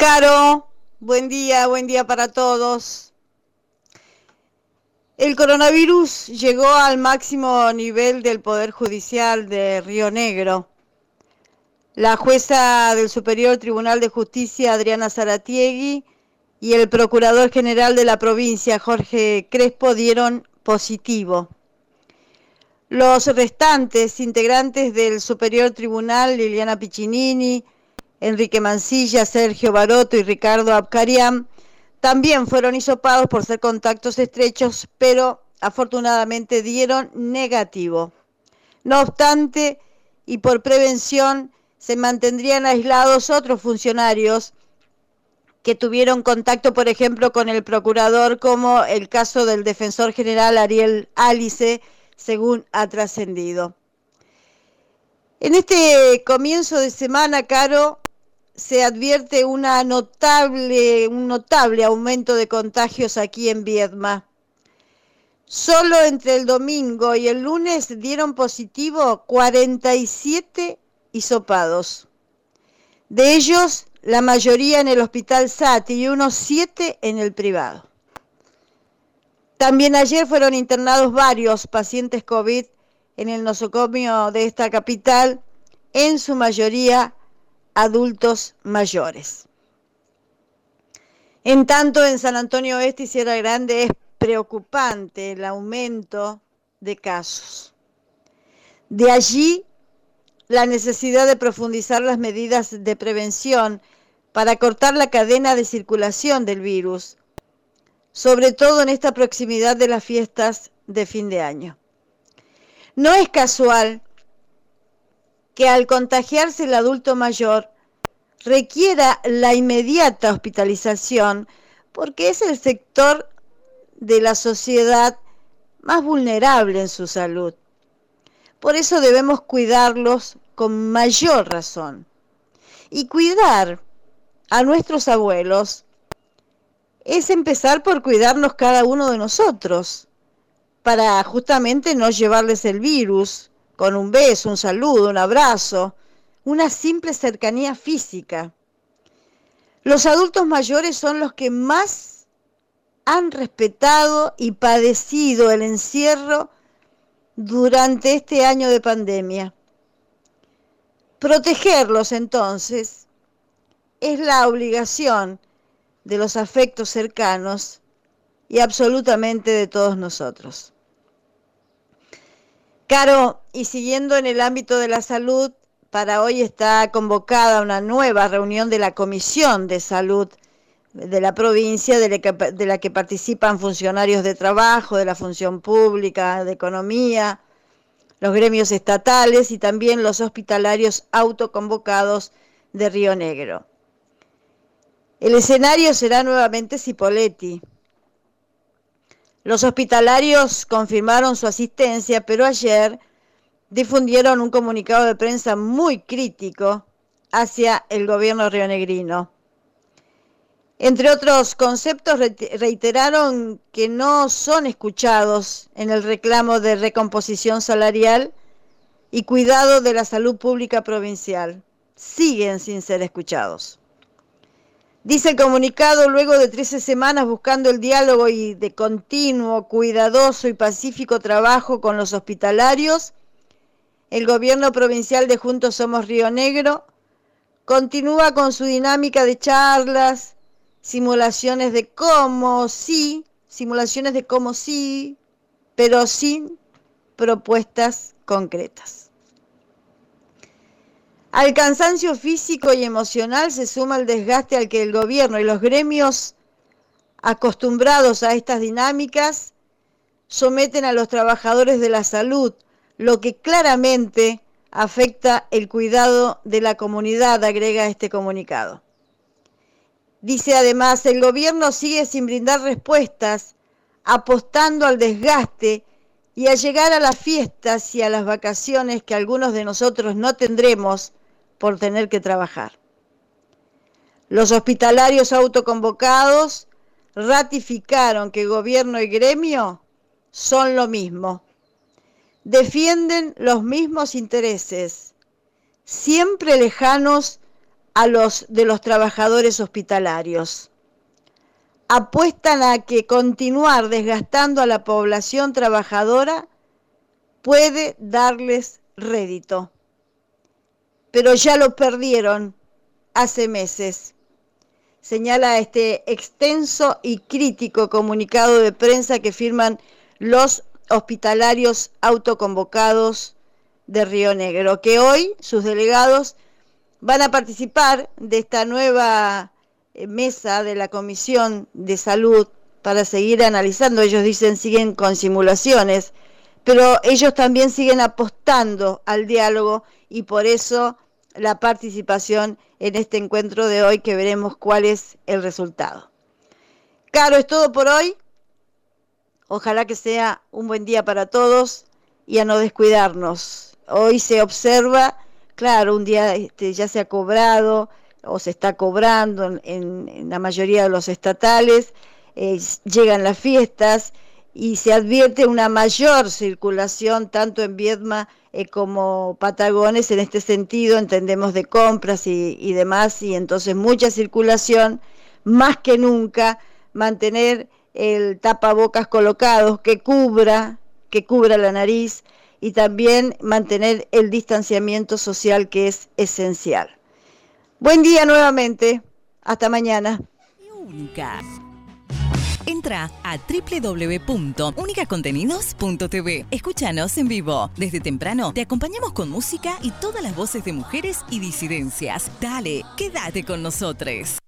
Caro, buen día, buen día para todos. El coronavirus llegó al máximo nivel del Poder Judicial de Río Negro. La jueza del Superior Tribunal de Justicia, Adriana Zaratiegui, y el Procurador General de la provincia, Jorge Crespo, dieron positivo. Los restantes integrantes del Superior Tribunal, Liliana Piccinini, Enrique Mancilla, Sergio Baroto y Ricardo Abcariam, también fueron hisopados por ser contactos estrechos, pero afortunadamente dieron negativo. No obstante, y por prevención, se mantendrían aislados otros funcionarios que tuvieron contacto, por ejemplo, con el procurador, como el caso del defensor general Ariel Alice, según ha trascendido. En este comienzo de semana, Caro, se advierte notable, un notable aumento de contagios aquí en Viedma. Solo entre el domingo y el lunes dieron positivo 47 hisopados. De ellos, la mayoría en el hospital SAT y unos 7 en el privado. También ayer fueron internados varios pacientes COVID en el nosocomio de esta capital, en su mayoría adultos mayores. En tanto, en San Antonio Oeste y Sierra Grande es preocupante el aumento de casos. De allí la necesidad de profundizar las medidas de prevención para cortar la cadena de circulación del virus, sobre todo en esta proximidad de las fiestas de fin de año. No es casual que al contagiarse el adulto mayor requiera la inmediata hospitalización porque es el sector de la sociedad más vulnerable en su salud. Por eso debemos cuidarlos con mayor razón. Y cuidar a nuestros abuelos es empezar por cuidarnos cada uno de nosotros, para justamente no llevarles el virus con un beso, un saludo, un abrazo, una simple cercanía física. Los adultos mayores son los que más han respetado y padecido el encierro durante este año de pandemia. Protegerlos entonces es la obligación de los afectos cercanos y absolutamente de todos nosotros. Caro, y siguiendo en el ámbito de la salud, para hoy está convocada una nueva reunión de la Comisión de Salud de la provincia, de la, que, participan funcionarios de trabajo, de la función pública, de economía, los gremios estatales y también los hospitalarios autoconvocados de Río Negro. El escenario será nuevamente Cipoletti, los hospitalarios confirmaron su asistencia, pero ayer difundieron un comunicado de prensa muy crítico hacia el gobierno rionegrino. Entre otros conceptos, reiteraron que no son escuchados en el reclamo de recomposición salarial y cuidado de la salud pública provincial. Siguen sin ser escuchados. Dice el comunicado, luego de 13 semanas buscando el diálogo y de continuo, cuidadoso y pacífico trabajo con los hospitalarios, el gobierno provincial de Juntos Somos Río Negro continúa con su dinámica de charlas, simulaciones de cómo sí, simulaciones de cómo sí, pero sin propuestas concretas. Al cansancio físico y emocional se suma el desgaste al que el gobierno y los gremios acostumbrados a estas dinámicas someten a los trabajadores de la salud, lo que claramente afecta el cuidado de la comunidad, agrega este comunicado. Dice además, el gobierno sigue sin brindar respuestas, apostando al desgaste y a llegar a las fiestas y a las vacaciones que algunos de nosotros no tendremos por tener que trabajar. Los hospitalarios autoconvocados ratificaron que gobierno y gremio son lo mismo. Defienden los mismos intereses, siempre lejanos a los de los trabajadores hospitalarios. Apuestan a que continuar desgastando a la población trabajadora puede darles rédito. Pero ya lo perdieron hace meses. Señala este extenso y crítico comunicado de prensa que firman los hospitalarios autoconvocados de Río Negro, que hoy sus delegados van a participar de esta nueva eh, mesa de la Comisión de Salud para seguir analizando. Ellos dicen siguen con simulaciones, pero ellos también siguen apostando al diálogo y por eso la participación en este encuentro de hoy que veremos cuál es el resultado. Caro, es todo por hoy. Ojalá que sea un buen día para todos y a no descuidarnos. Hoy se observa, claro, un día este, ya se ha cobrado o se está cobrando en, la mayoría de los estatales, llegan las fiestas y se advierte una mayor circulación tanto en Viedma eh, como Patagones en este sentido, entendemos de compras y, y demás, y entonces mucha circulación, más que nunca mantener el tapabocas colocado que cubra, que cubra la nariz y también mantener el distanciamiento social que es esencial. Buen día nuevamente. Hasta mañana. Entra a www.unicacontenidos.tv. Escúchanos en vivo. Desde temprano te acompañamos con música y todas las voces de mujeres y disidencias. Dale, quédate con nosotros.